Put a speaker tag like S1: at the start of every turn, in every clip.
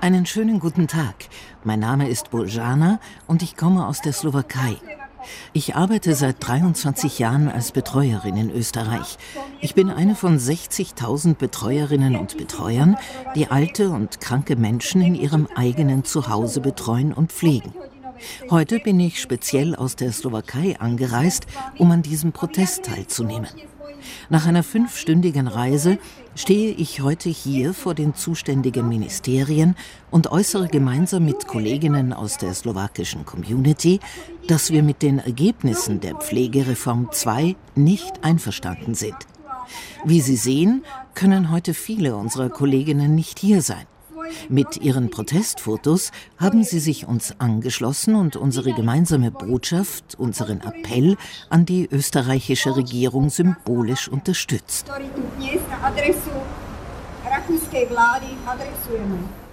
S1: Einen schönen guten Tag. Mein Name ist Boljana und ich komme aus der Slowakei. Ich arbeite seit 23 Jahren als Betreuerin in Österreich. Ich bin eine von 60.000 Betreuerinnen und Betreuern, die alte und kranke Menschen in ihrem eigenen Zuhause betreuen und pflegen. Heute bin ich speziell aus der Slowakei angereist, um an diesem Protest teilzunehmen. Nach einer fünfstündigen Reise stehe ich heute hier vor den zuständigen Ministerien und äußere gemeinsam mit Kolleginnen aus der slowakischen Community, dass wir mit den Ergebnissen der Pflegereform 2 nicht einverstanden sind. Wie Sie sehen, können heute viele unserer Kolleginnen nicht hier sein. Mit ihren Protestfotos haben sie sich uns angeschlossen und unsere gemeinsame Botschaft, unseren Appell an die österreichische Regierung symbolisch unterstützt.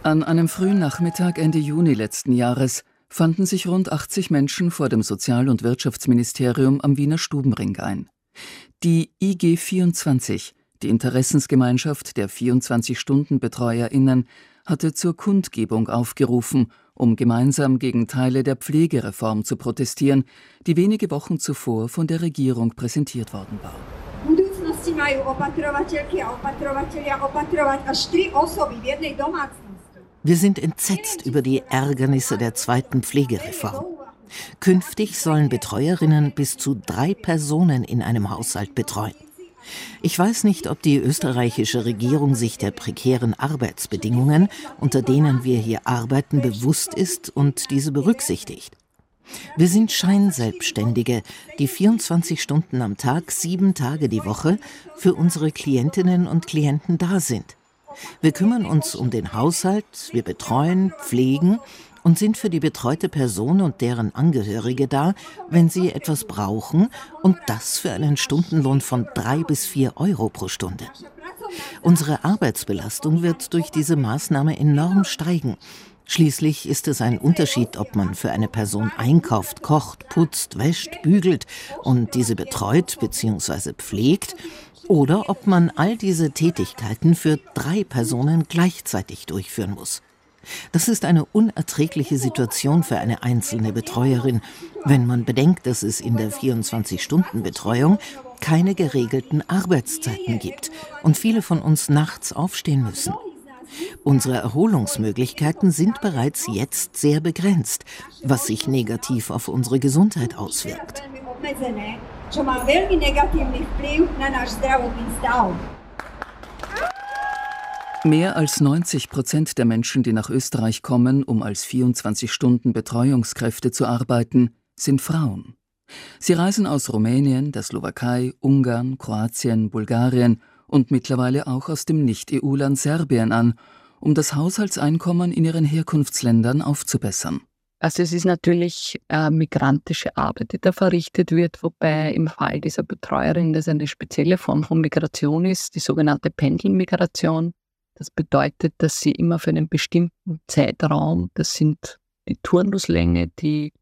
S2: An einem frühen Nachmittag Ende Juni letzten Jahres fanden sich rund 80 Menschen vor dem Sozial- und Wirtschaftsministerium am Wiener Stubenring ein. Die IG 24, die Interessensgemeinschaft der 24-Stunden-BetreuerInnen, hatte zur Kundgebung aufgerufen, um gemeinsam gegen Teile der Pflegereform zu protestieren, die wenige Wochen zuvor von der Regierung präsentiert worden war.
S1: Wir sind entsetzt über die Ärgernisse der zweiten Pflegereform. Künftig sollen Betreuerinnen bis zu drei Personen in einem Haushalt betreuen. Ich weiß nicht, ob die österreichische Regierung sich der prekären Arbeitsbedingungen, unter denen wir hier arbeiten, bewusst ist und diese berücksichtigt. Wir sind Scheinselbstständige, die 24 Stunden am Tag, sieben Tage die Woche für unsere Klientinnen und Klienten da sind. Wir kümmern uns um den Haushalt, wir betreuen, pflegen und sind für die betreute Person und deren Angehörige da, wenn sie etwas brauchen und das für einen Stundenlohn von drei bis vier Euro pro Stunde. Unsere Arbeitsbelastung wird durch diese Maßnahme enorm steigen. Schließlich ist es ein Unterschied, ob man für eine Person einkauft, kocht, putzt, wäscht, bügelt und diese betreut bzw. pflegt, oder ob man all diese Tätigkeiten für drei Personen gleichzeitig durchführen muss. Das ist eine unerträgliche Situation für eine einzelne Betreuerin, wenn man bedenkt, dass es in der 24-Stunden-Betreuung keine geregelten Arbeitszeiten gibt und viele von uns nachts aufstehen müssen. Unsere Erholungsmöglichkeiten sind bereits jetzt sehr begrenzt, was sich negativ auf unsere Gesundheit auswirkt.
S2: Mehr als 90 Prozent der Menschen, die nach Österreich kommen, um als 24-Stunden-Betreuungskräfte zu arbeiten, sind Frauen. Sie reisen aus Rumänien, der Slowakei, Ungarn, Kroatien, Bulgarien und mittlerweile auch aus dem Nicht-EU-Land Serbien an, um das Haushaltseinkommen in ihren Herkunftsländern aufzubessern.
S3: Also es ist natürlich äh, migrantische Arbeit, die da verrichtet wird, wobei im Fall dieser Betreuerin das eine spezielle Form von Migration ist, die sogenannte Pendelmigration. Das bedeutet, dass sie immer für einen bestimmten Zeitraum, das sind die Turnuslänge, die,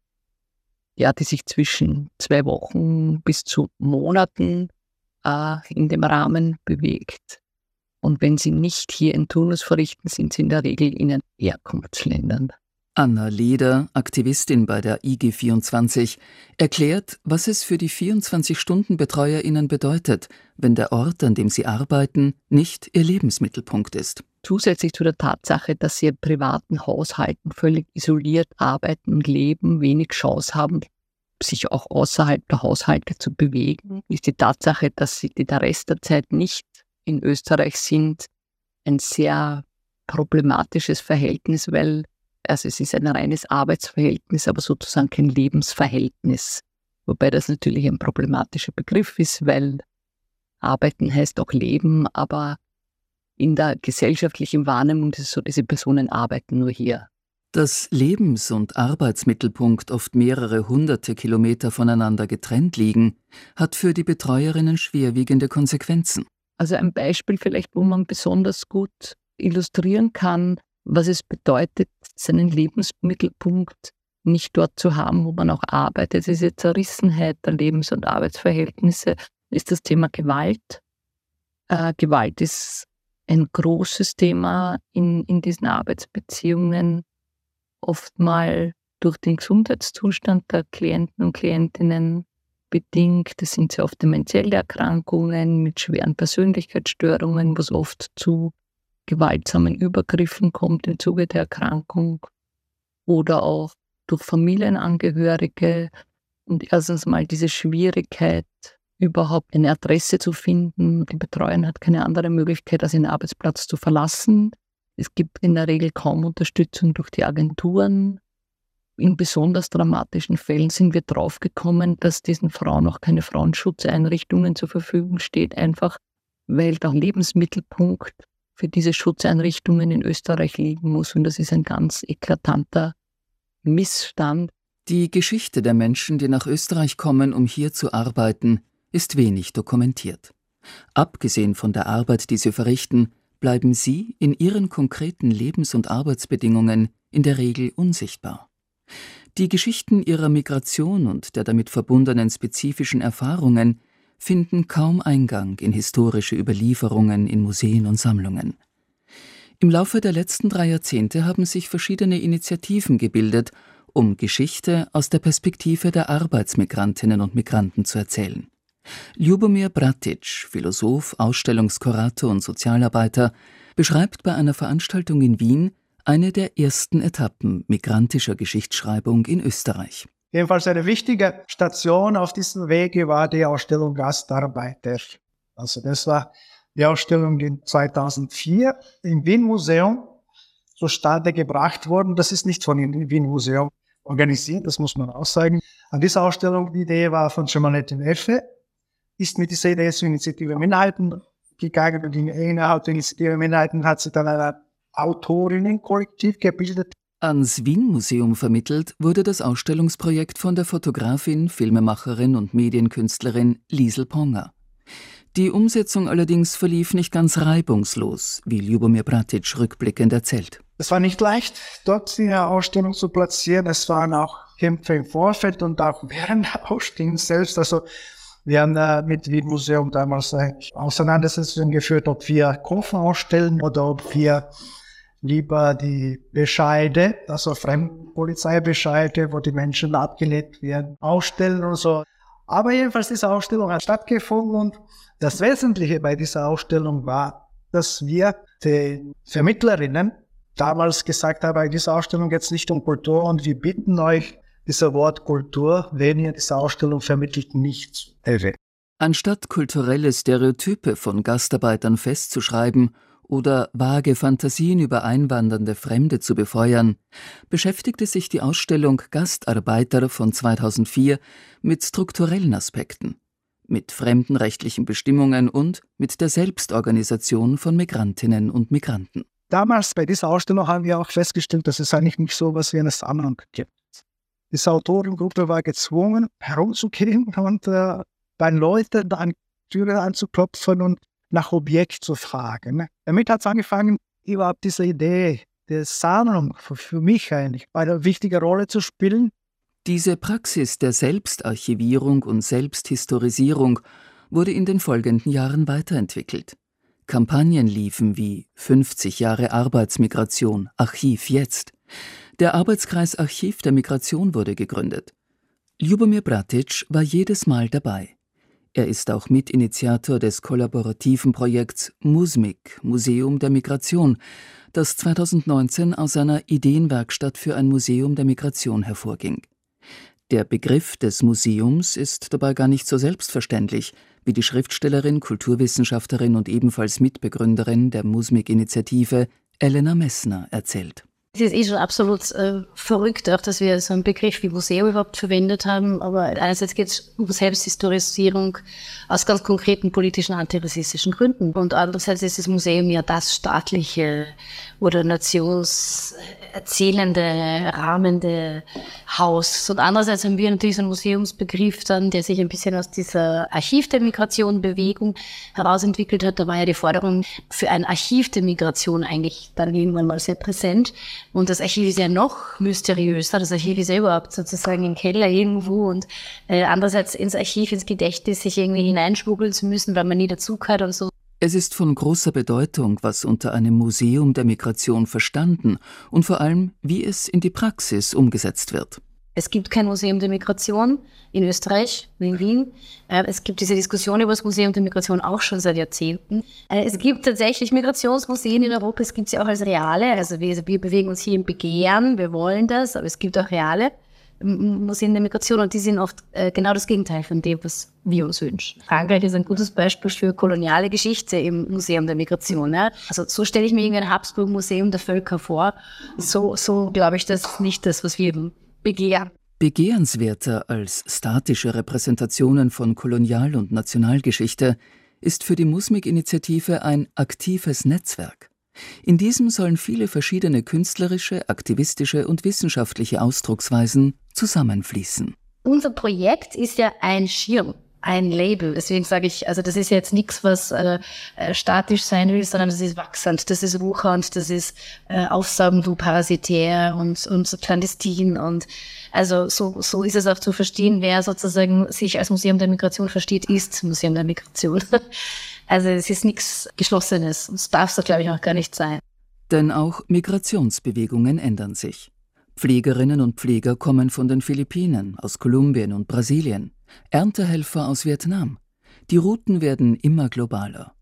S3: ja, die sich zwischen zwei Wochen bis zu Monaten äh, in dem Rahmen bewegt. Und wenn sie nicht hier einen Turnus verrichten, sind sie in der Regel in den Herkunftsländern.
S2: Anna Leder, Aktivistin bei der IG24, erklärt, was es für die 24-Stunden-BetreuerInnen bedeutet, wenn der Ort, an dem sie arbeiten, nicht ihr Lebensmittelpunkt ist.
S3: Zusätzlich zu der Tatsache, dass sie in privaten Haushalten völlig isoliert arbeiten und leben, wenig Chance haben, sich auch außerhalb der Haushalte zu bewegen, ist die Tatsache, dass sie der Rest der Zeit nicht in Österreich sind, ein sehr problematisches Verhältnis, weil also es ist ein reines Arbeitsverhältnis, aber sozusagen kein Lebensverhältnis. Wobei das natürlich ein problematischer Begriff ist, weil Arbeiten heißt auch Leben, aber in der gesellschaftlichen Wahrnehmung ist es so, diese Personen arbeiten nur hier.
S2: Dass Lebens- und Arbeitsmittelpunkt oft mehrere hunderte Kilometer voneinander getrennt liegen, hat für die Betreuerinnen schwerwiegende Konsequenzen.
S3: Also ein Beispiel vielleicht, wo man besonders gut illustrieren kann, was es bedeutet, seinen Lebensmittelpunkt nicht dort zu haben, wo man auch arbeitet. Diese Zerrissenheit der Lebens- und Arbeitsverhältnisse ist das Thema Gewalt. Äh, Gewalt ist ein großes Thema in, in diesen Arbeitsbeziehungen, oft mal durch den Gesundheitszustand der Klienten und Klientinnen bedingt. Das sind sehr oft dementielle Erkrankungen mit schweren Persönlichkeitsstörungen, wo es oft zu gewaltsamen Übergriffen kommt im Zuge der Erkrankung oder auch durch Familienangehörige. Und erstens mal diese Schwierigkeit, überhaupt eine Adresse zu finden. Die Betreuerin hat keine andere Möglichkeit, als den Arbeitsplatz zu verlassen. Es gibt in der Regel kaum Unterstützung durch die Agenturen. In besonders dramatischen Fällen sind wir draufgekommen, dass diesen Frauen auch keine Frauenschutzeinrichtungen zur Verfügung steht, einfach weil der Lebensmittelpunkt für diese Schutzeinrichtungen in Österreich liegen muss. Und das ist ein ganz eklatanter Missstand.
S2: Die Geschichte der Menschen, die nach Österreich kommen, um hier zu arbeiten, ist wenig dokumentiert. Abgesehen von der Arbeit, die sie verrichten, bleiben sie in ihren konkreten Lebens- und Arbeitsbedingungen in der Regel unsichtbar. Die Geschichten ihrer Migration und der damit verbundenen spezifischen Erfahrungen finden kaum Eingang in historische Überlieferungen in Museen und Sammlungen. Im Laufe der letzten drei Jahrzehnte haben sich verschiedene Initiativen gebildet, um Geschichte aus der Perspektive der Arbeitsmigrantinnen und Migranten zu erzählen. Ljubomir Bratic, Philosoph, Ausstellungskurator und Sozialarbeiter, beschreibt bei einer Veranstaltung in Wien eine der ersten Etappen migrantischer Geschichtsschreibung in Österreich.
S4: Jedenfalls eine wichtige Station auf diesem Wege war die Ausstellung Gastarbeiter. Also das war die Ausstellung in 2004 im Wien Museum zustande gebracht worden. Das ist nicht von dem Wien Museum organisiert, das muss man auch sagen. An dieser Ausstellung, die Idee war von Jemanette Neffe, ist mit dieser Idee zur Initiative Minderheiten gegangen und innerhalb der Initiative Minderheiten hat sie dann ein Autorinnenkollektiv gebildet.
S2: Ans Wien-Museum vermittelt wurde das Ausstellungsprojekt von der Fotografin, Filmemacherin und Medienkünstlerin Liesel Ponger. Die Umsetzung allerdings verlief nicht ganz reibungslos, wie Ljubomir Bratic rückblickend erzählt.
S4: Es war nicht leicht, dort die Ausstellung zu platzieren. Es waren auch Kämpfe im Vorfeld und auch während der Ausstellung selbst. Also wir haben äh, mit dem Museum damals äh, Auseinandersetzungen geführt, ob wir Koffer ausstellen oder ob wir lieber die Bescheide, also Fremdenpolizeibescheide, wo die Menschen abgelehnt werden, ausstellen und so. Aber jedenfalls diese Ausstellung hat stattgefunden und das Wesentliche bei dieser Ausstellung war, dass wir den Vermittlerinnen damals gesagt haben, bei dieser Ausstellung geht es nicht um Kultur und wir bitten euch, dieser Wort Kultur, wenn ihr diese Ausstellung vermittelt, nicht erwähnt.
S2: Anstatt kulturelle Stereotype von Gastarbeitern festzuschreiben oder vage Fantasien über einwandernde Fremde zu befeuern, beschäftigte sich die Ausstellung Gastarbeiter von 2004 mit strukturellen Aspekten, mit fremdenrechtlichen Bestimmungen und mit der Selbstorganisation von Migrantinnen und Migranten.
S4: Damals bei dieser Ausstellung haben wir auch festgestellt, dass es eigentlich nicht so etwas wie eine Sammlung gibt. Diese Autorengruppe war gezwungen, herumzugehen und äh, bei Leuten an Türen anzuklopfen und nach Objekt zu fragen. Ne? Damit hat es angefangen, überhaupt diese Idee der Sammlung für, mich eigentlich eine wichtige Rolle zu spielen.
S2: Diese Praxis der Selbstarchivierung und Selbsthistorisierung wurde in den folgenden Jahren weiterentwickelt. Kampagnen liefen wie 50 Jahre Arbeitsmigration, Archiv jetzt. Der Arbeitskreis Archiv der Migration wurde gegründet. Ljubomir Bratic war jedes Mal dabei. Er ist auch Mitinitiator des kollaborativen Projekts MUSMIG, Museum der Migration, das 2019 aus einer Ideenwerkstatt für ein Museum der Migration hervorging. Der Begriff des Museums ist dabei gar nicht so selbstverständlich, wie die Schriftstellerin, Kulturwissenschaftlerin und ebenfalls Mitbegründerin der MUSMIG-Initiative Elena Messner erzählt.
S5: Es ist eh schon absolut äh, verrückt, auch dass wir so einen Begriff wie Museum überhaupt verwendet haben. Aber einerseits geht es um Selbsthistorisierung aus ganz konkreten politischen antirassistischen Gründen. Und andererseits ist das Museum ja das staatliche oder nationserzählende, rahmende Haus. Und andererseits haben wir natürlich so einen Museumsbegriff dann, der sich ein bisschen aus dieser Archiv der Migration Bewegung herausentwickelt hat. Da war ja die Forderung für ein Archiv der Migration eigentlich dann irgendwann mal sehr präsent. Und das Archiv ist ja noch mysteriöser. Das Archiv ist ja überhaupt sozusagen im Keller irgendwo und äh, andererseits ins Archiv, ins Gedächtnis sich irgendwie hineinschmuggeln zu müssen, weil man nie dazugehört und so.
S2: Es ist von großer Bedeutung, was unter einem Museum der Migration verstanden und vor allem, wie es in die Praxis umgesetzt wird.
S5: Es gibt kein Museum der Migration in Österreich, in Wien. Äh, es gibt diese Diskussion über das Museum der Migration auch schon seit Jahrzehnten. Äh, es gibt tatsächlich Migrationsmuseen in Europa, es gibt sie auch als reale. Also wir, wir bewegen uns hier im Begehren, wir wollen das, aber es gibt auch reale. Museen der Migration und die sind oft äh, genau das Gegenteil von dem, was wir uns wünschen. Frankreich ist ein gutes Beispiel für koloniale Geschichte im Museum der Migration. Ja? Also so stelle ich mir irgendwie ein Habsburg-Museum der Völker vor. So, so glaube ich, das ist nicht das, was wir begehren.
S2: Begehrenswerter als statische Repräsentationen von Kolonial- und Nationalgeschichte ist für die Musmik-Initiative ein aktives Netzwerk. In diesem sollen viele verschiedene künstlerische, aktivistische und wissenschaftliche Ausdrucksweisen zusammenfließen.
S5: Unser Projekt ist ja ein Schirm ein Label. Deswegen sage ich, also das ist jetzt nichts, was äh, äh, statisch sein will, sondern das ist wachsend, das ist wuchernd, das ist äh, aufsaugend und parasitär und, und so clandestin. Und also so, so ist es auch zu verstehen, wer sozusagen sich als Museum der Migration versteht, ist Museum der Migration. Also es ist nichts Geschlossenes. Das darf es, glaube ich, auch gar nicht sein.
S2: Denn auch Migrationsbewegungen ändern sich. Pflegerinnen und Pfleger kommen von den Philippinen, aus Kolumbien und Brasilien, Erntehelfer aus Vietnam. Die Routen werden immer globaler.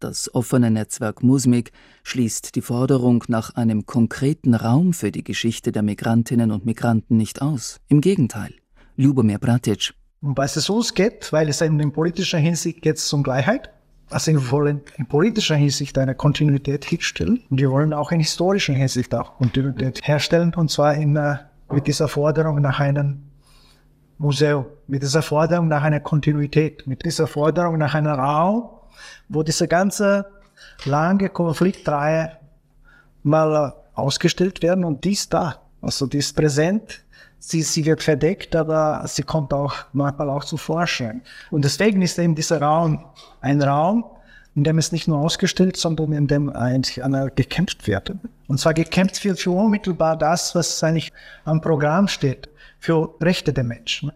S2: Das offene Netzwerk Musmik schließt die Forderung nach einem konkreten Raum für die Geschichte der Migrantinnen und Migranten nicht aus. Im Gegenteil. Lubomir Bratic.
S4: Um was es uns geht, weil es in politischer Hinsicht geht um Gleichheit, also wir wollen in politischer Hinsicht eine Kontinuität herstellen. Und wir wollen auch in historischer Hinsicht auch Kontinuität herstellen. Und zwar in, äh, mit dieser Forderung nach einem Museum, mit dieser Forderung nach einer Kontinuität, mit dieser Forderung nach einem Raum, wo diese ganze lange Konfliktreihe mal äh, ausgestellt werden und dies da, also die ist präsent, sie, sie wird verdeckt, aber sie kommt auch manchmal auch zu Vorschein. Und deswegen ist eben dieser Raum ein Raum, in dem es nicht nur ausgestellt, sondern in dem eigentlich gekämpft wird. Und zwar gekämpft wird für unmittelbar das, was eigentlich am Programm steht, für Rechte der Menschen.